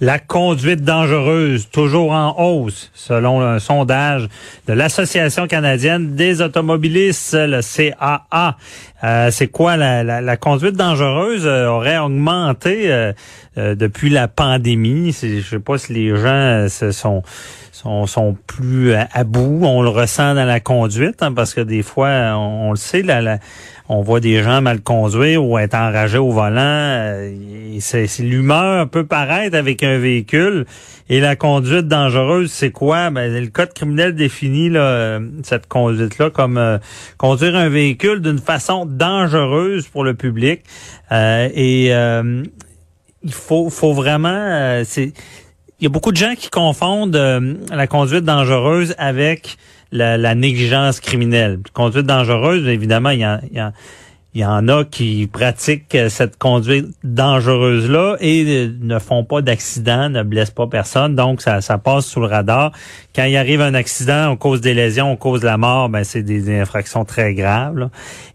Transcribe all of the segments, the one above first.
La conduite dangereuse, toujours en hausse, selon un sondage de l'Association canadienne des automobilistes, le CAA. Euh, c'est quoi la, la, conduite dangereuse euh, aurait augmenté euh, depuis la pandémie? Je sais pas si les gens se sont sont, plus à, bout. On le ressent dans la conduite, hein, parce que des fois, on, le sait, la, on voit des gens mal conduire ou être enragés au volant. Euh, c'est l'humeur peut paraître avec un véhicule. Et la conduite dangereuse, c'est quoi? Ben, le code criminel définit là, cette conduite-là comme euh, conduire un véhicule d'une façon dangereuse pour le public. Euh, et il faut, faut vraiment... il y a beaucoup de gens qui confondent euh, la conduite dangereuse avec la, négligence criminelle. Conduite dangereuse, évidemment, il y a, il y a il y en a qui pratiquent cette conduite dangereuse-là et euh, ne font pas d'accident, ne blessent pas personne, donc ça, ça passe sous le radar. Quand il arrive un accident, on cause des lésions, on cause la mort, ben c'est des infractions très graves.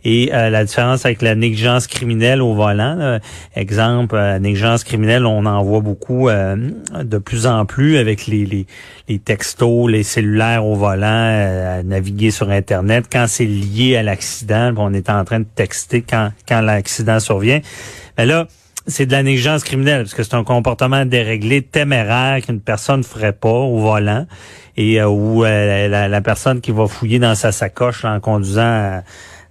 Et euh, la différence avec la négligence criminelle au volant, exemple, euh, négligence criminelle, on en voit beaucoup de plus en plus avec les, les, les textos, les cellulaires au volant, naviguer sur Internet. Quand c'est lié à l'accident, on est en train de texter quand, l'accident survient. Mais là, c'est de la négligence criminelle, parce que c'est un comportement déréglé, téméraire qu'une personne ne ferait pas au volant, et euh, où euh, la, personne qui va fouiller dans sa sacoche en conduisant à,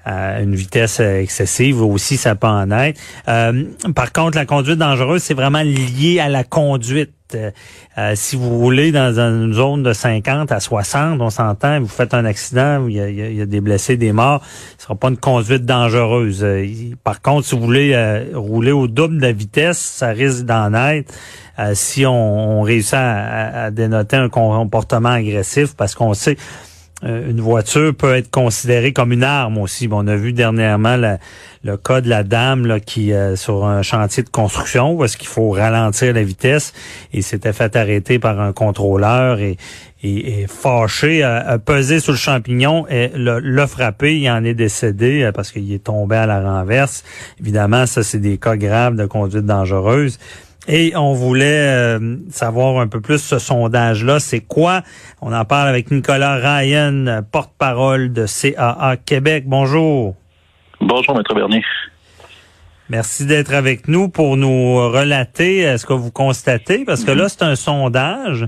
une vitesse excessive aussi, ça peut en être. Euh, par contre, la conduite dangereuse, c'est vraiment lié à la conduite. Euh, euh, si vous roulez dans une zone de 50 à 60, on s'entend, vous faites un accident, il y, a, il y a, des blessés, des morts, ce sera pas une conduite dangereuse. Euh, par contre, si vous voulez rouler au double de la vitesse, ça risque d'en être. si on, réussit à, dénoter un comportement agressif, parce qu'on sait euh, une voiture peut être considérée comme une arme aussi. Bon, on a vu dernièrement le cas de la dame qui euh, sur un chantier de construction où est-ce qu'il faut ralentir la vitesse et s'était fait arrêter par un contrôleur et, et, fâché, a, pesé sur le champignon et l'a frappé, il en est décédé euh, parce qu'il est tombé à la renverse. Évidemment, ça c'est des cas graves de conduite dangereuse. Et on voulait euh, savoir un peu plus ce sondage-là. C'est quoi? On en parle avec Nicolas Ryan, porte-parole de CAA Québec. Bonjour. Bonjour, Maître Bernier. Merci d'être avec nous pour nous relater euh, ce que vous constatez, parce que là, c'est un sondage.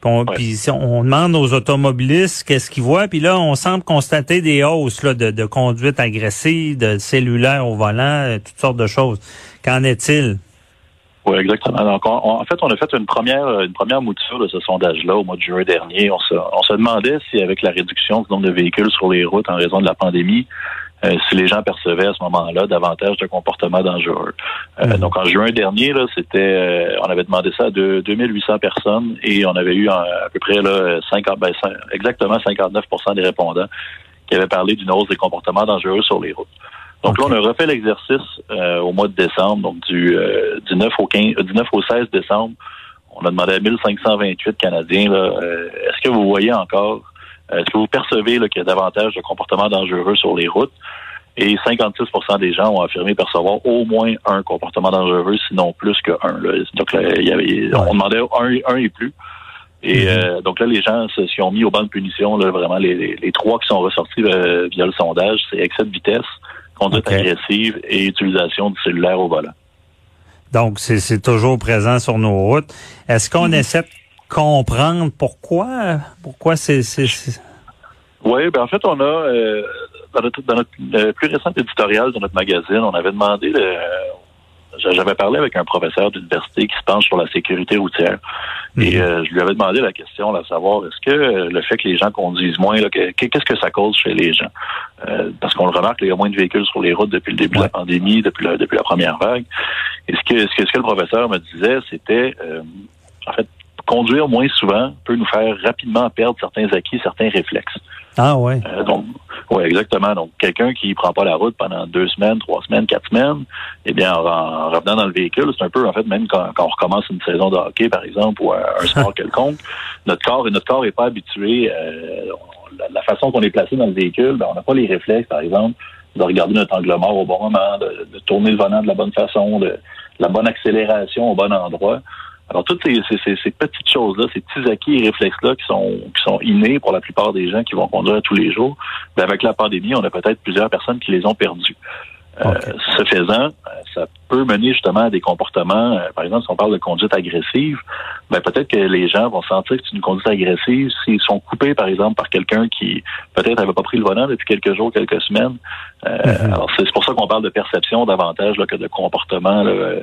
Puis on, demande aux automobilistes qu'est-ce qu'ils voient, puis là, on semble constater des hausses là, de, de conduite agressive, de cellulaire au volant, euh, toutes sortes de choses. Qu'en est-il? Oui, exactement. Donc, en fait, on a fait une première, une première mouture de ce sondage-là au mois de juin dernier. On se, on se demandait si, avec la réduction du nombre de véhicules sur les routes en raison de la pandémie, euh, si les gens percevaient à ce moment-là davantage de comportements dangereux. Euh, mhm. Donc en juin dernier, là, c'était, euh, on avait demandé ça à 2800 personnes et on avait eu à peu près là, 50, ben, exactement 59% des répondants qui avaient parlé d'une hausse des comportements dangereux sur les routes. Donc là, on a refait l'exercice euh, au mois de décembre, donc du, euh, du 9 au 15, du 9 au 16 décembre. On a demandé à 1528 Canadiens, euh, est-ce que vous voyez encore, est-ce que vous percevez qu'il y a davantage de comportements dangereux sur les routes? Et 56% des gens ont affirmé percevoir au moins un comportement dangereux, sinon plus qu'un. Donc là, il y avait, on demandait un, un et plus. Et mm-hmm. donc là, les gens se sont mis au banc de punition. Là, vraiment, les, les, trois qui sont ressortis via le sondage, c'est excès de vitesse, conduite agressive et utilisation du cellulaire au volant. Donc, c'est toujours présent sur nos routes. Est-ce qu'on mm-hmm. essaie de comprendre pourquoi? Pourquoi c'est... Oui, ben en fait, on a, euh, dans, notre, dans notre plus récent éditorial de notre magazine, on avait demandé, le, j'avais parlé avec un professeur d'université qui se penche sur la sécurité routière. Et mhm. euh, je lui avais demandé la question, à savoir, est-ce que euh, le fait que les gens conduisent moins, qu'est-ce que ça cause chez les gens? Euh, parce qu'on le remarque, il y a moins de véhicules sur les routes depuis le début de la pandémie, depuis la, depuis la première vague. Et ce que, ce que, ce que le professeur me disait, c'était, en fait, conduire moins souvent peut nous faire rapidement perdre certains acquis, certains réflexes. Ah ouais. Euh, donc, oui, exactement. Donc, quelqu'un qui prend pas la route pendant deux semaines, trois semaines, quatre semaines, eh bien, en, revenant dans le véhicule, c'est un peu, en fait, même quand, on recommence une saison de hockey, par exemple, ou un, sport quelconque, notre corps, notre corps est pas habitué. Euh, la façon qu'on est placé dans le véhicule, ben, on n'a pas les réflexes, par exemple, de regarder notre angle mort au bon moment, de, de, tourner le volant de la bonne façon, de, la bonne accélération au bon endroit. Alors, toutes ces, ces, ces petites choses-là, ces petits acquis et réflexes-là qui sont, qui sont innés pour la plupart des gens qui vont conduire tous les jours, ben avec la pandémie, on a peut-être plusieurs personnes qui les ont perdus. Euh, ce faisant, euh, ça peut mener justement à des comportements, euh, par exemple, si on parle de conduite agressive, ben peut-être que les gens vont sentir que c'est une conduite agressive s'ils sont coupés, par exemple, par quelqu'un qui peut-être n'avait pas pris le volant depuis quelques jours, quelques semaines. Mhm. Alors c'est pour ça qu'on parle de perception davantage là, que de comportement. Là,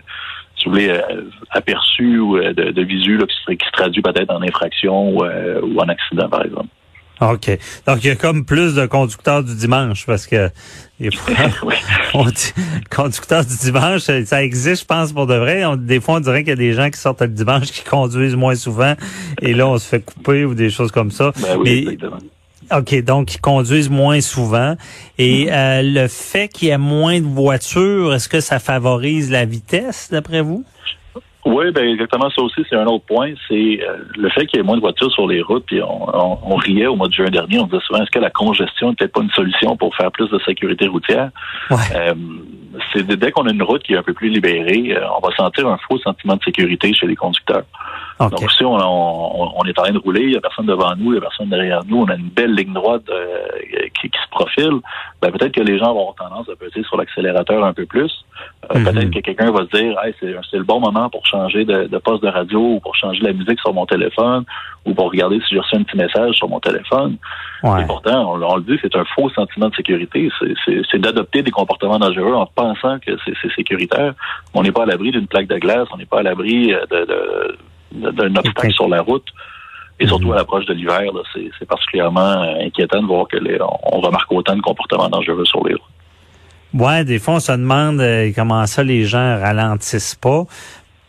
si vous voulez, aperçu ou de, de visu là, qui, se, qui se traduit peut-être en infraction ou, ou en accident, par exemple. OK. Donc, il y a comme plus de conducteurs du dimanche parce que dit conducteurs du dimanche, ça existe, je pense, pour de vrai. des fois, on dirait qu'il y a des gens qui sortent le dimanche qui conduisent moins souvent et là, on se fait couper ou des choses comme ça. Ben oui, OK, donc ils conduisent moins souvent. Et mm-hmm. euh, le fait qu'il y ait moins de voitures, est-ce que ça favorise la vitesse, d'après vous? Oui, ben exactement ça aussi, c'est un autre point. C'est euh, le fait qu'il y ait moins de voitures sur les routes. Puis on, riait au mois de juin dernier, on disait souvent est-ce que la congestion peut-être pas une solution pour faire plus de sécurité routière? Euh, c'est dès qu'on a une route qui est un peu plus libérée, on va sentir un faux sentiment de sécurité chez les conducteurs. Donc si on, on, est en train de rouler, il n'y a personne devant nous, il n'y a personne derrière nous, on a une belle ligne droite qui, se profile, ben, peut-être que les gens vont avoir tendance à peser sur l'accélérateur un peu plus. Mhm. Peut-être que quelqu'un va se dire hey, c'est le bon moment pour changer de, de, poste de radio ou pour changer la musique sur mon téléphone ou pour regarder si j'ai reçu un petit message sur mon téléphone. Et pourtant, on, le dit, c'est un faux sentiment de sécurité. C'est d'adopter des comportements dangereux en pensant que c'est sécuritaire. On n'est pas à l'abri d'une plaque de glace, on n'est pas à l'abri d'un obstacle sur la route. Et surtout à l'approche de l'hiver, c'est particulièrement inquiétant de voir que on remarque autant de comportements dangereux sur les routes. Ouais, des fois on se demande euh, comment ça les gens ralentissent pas.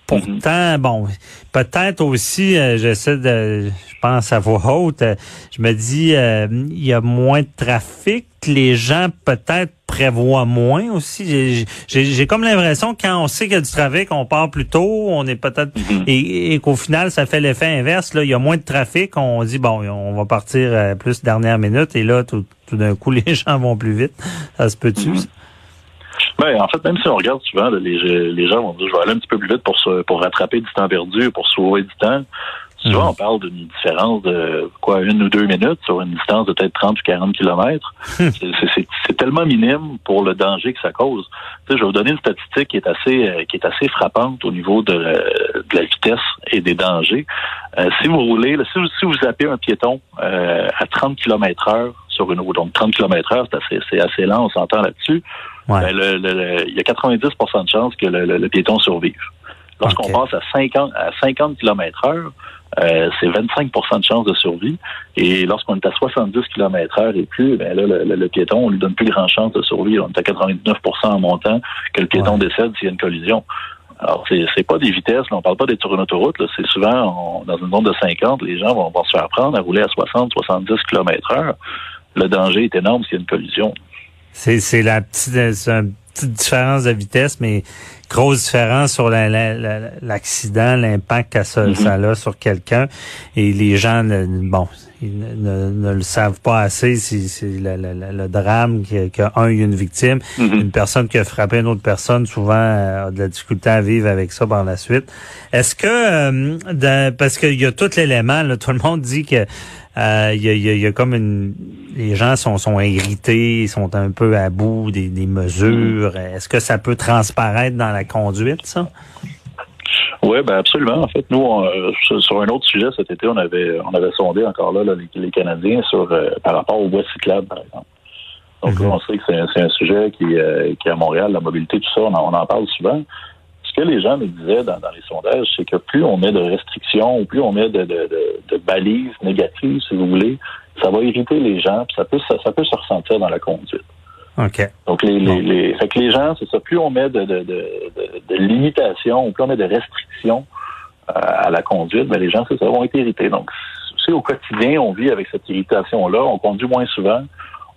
Pourtant, bon, peut-être aussi, euh, j'essaie de, je pense à voix haute, euh, je me dis, il y a moins de trafic, les gens peut-être prévoient moins aussi. J'ai comme l'impression que quand on sait qu'il y a du trafic, on part plus tôt, on est peut-être mhm. et, qu'au final, ça fait l'effet inverse. Là, il y a moins de trafic, on dit bon, on va partir plus dernière minute, et là, tout, d'un coup, les gens vont plus vite. Ça se peut-tu? Mhm. Ben, en fait, même si on regarde souvent, les, les gens vont dire je vais aller un petit peu plus vite pour pour rattraper du temps perdu, pour sauver du temps. Souvent, mhm. on parle d'une différence de quoi, une ou deux minutes sur une distance de peut-être 30 ou 40 kilomètres. c'est tellement minime pour le danger que ça cause. Tu sais, je vais vous donner une statistique qui est assez euh, qui est assez frappante au niveau de, de la vitesse et des dangers. Euh, si vous roulez, si, vous, si vous zappez un piéton euh, à 30 km heure sur une route, donc 30 km heure, c'est assez, assez lent, on s'entend là-dessus. Ben, il y a 90% de chances que le, piéton survive. Lorsqu'on passe à 50, à 50 km heure, euh, c'est 25% de chances de survie. Et lorsqu'on est à 70 km heure et plus, ben là, le, piéton, on lui donne plus grand chance de survie. On est à 99% en montant que le piéton décède s'il y a une collision. Alors, c'est pas des vitesses, là, on parle pas d'être sur une autoroute, c'est souvent dans une zone de 50, les gens vont, vont se faire prendre à rouler à 60, 70 km heure. Le danger est énorme s'il y a une collision. C'est la petite, une petite différence de vitesse, mais grosse différence sur l'accident, l'impact que ça, mm-hmm. a sur quelqu'un. Et les gens, bon, ils ne, le savent pas assez. C'est le, drame qu'il y a un, une victime, mm-hmm. une personne qui a frappé une autre personne, souvent euh, a de la difficulté à vivre avec ça par la suite. Est-ce que, euh, parce qu'il y a tout l'élément, tout le monde dit que euh, il y, a, comme une les gens sont, sont irrités, sont un peu à bout des, mesures. Mm. Est-ce que ça peut transparaître dans la conduite, ça? Oui, ben absolument. En fait, nous, euh, sur un autre sujet cet été, on avait on avait sondé encore là, les, Canadiens sur euh, par rapport aux voies cyclables, par exemple. Donc mm-hmm. on sait que c'est un, sujet qui, qui est à Montréal, la mobilité, tout ça, on en parle souvent ce que les gens me disaient dans, les sondages, c'est que plus on met de restrictions, ou plus on met de, de, balises négatives, si vous voulez, ça va irriter les gens, puis ça peut, ça, peut se ressentir dans la conduite. OK. Donc, les, les, fait que les gens, c'est ça, plus on met de, de, de, limitations, ou plus on met de restrictions euh, à la conduite, ben les gens, c'est ça, vont être irrités. Donc, c'est au quotidien, on vit avec cette irritation-là, on conduit moins souvent,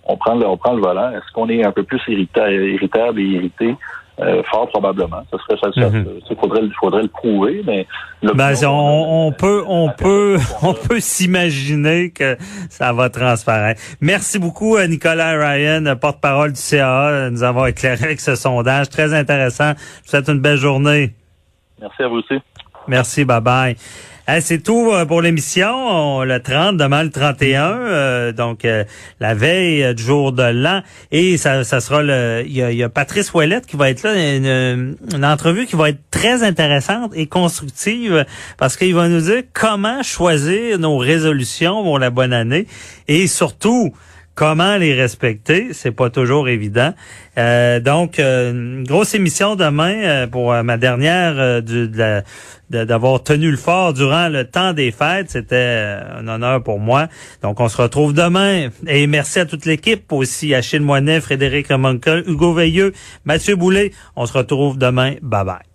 on prend le, on prend le volant. Est-ce qu'on est un peu plus irritable et irrité? Euh, fort probablement. Ça serait ça. Mhm. Il faudrait, faudrait le prouver, mais ben, on, on, peut, on peut, on peut s'imaginer que ça va transparaître. Merci beaucoup, euh, Nicolas Ryan, porte-parole du CAA, nous avons éclairé avec ce sondage très intéressant. Je vous souhaite une belle journée. Merci à vous aussi. Merci, bye bye. C'est tout euh, pour l'émission. Le 30, demain le 31, euh, donc euh, la veille du jour de l'an. Et ça, ça sera le. Il y, a, Patrice Ouellette qui va être là, une, une, entrevue qui va être très intéressante et constructive parce qu'il va nous dire comment choisir nos résolutions pour la bonne année et surtout Comment les respecter, c'est pas toujours évident. Euh, donc, euh, grosse émission demain euh, pour ma dernière d'avoir tenu le fort durant le temps des fêtes. C'était un honneur pour moi. Donc, on se retrouve demain. Et merci à toute l'équipe aussi, Achille Moinet, Frédéric Remoncal, Hugo Veilleux, Mathieu Boulet. On se retrouve demain. Bye bye.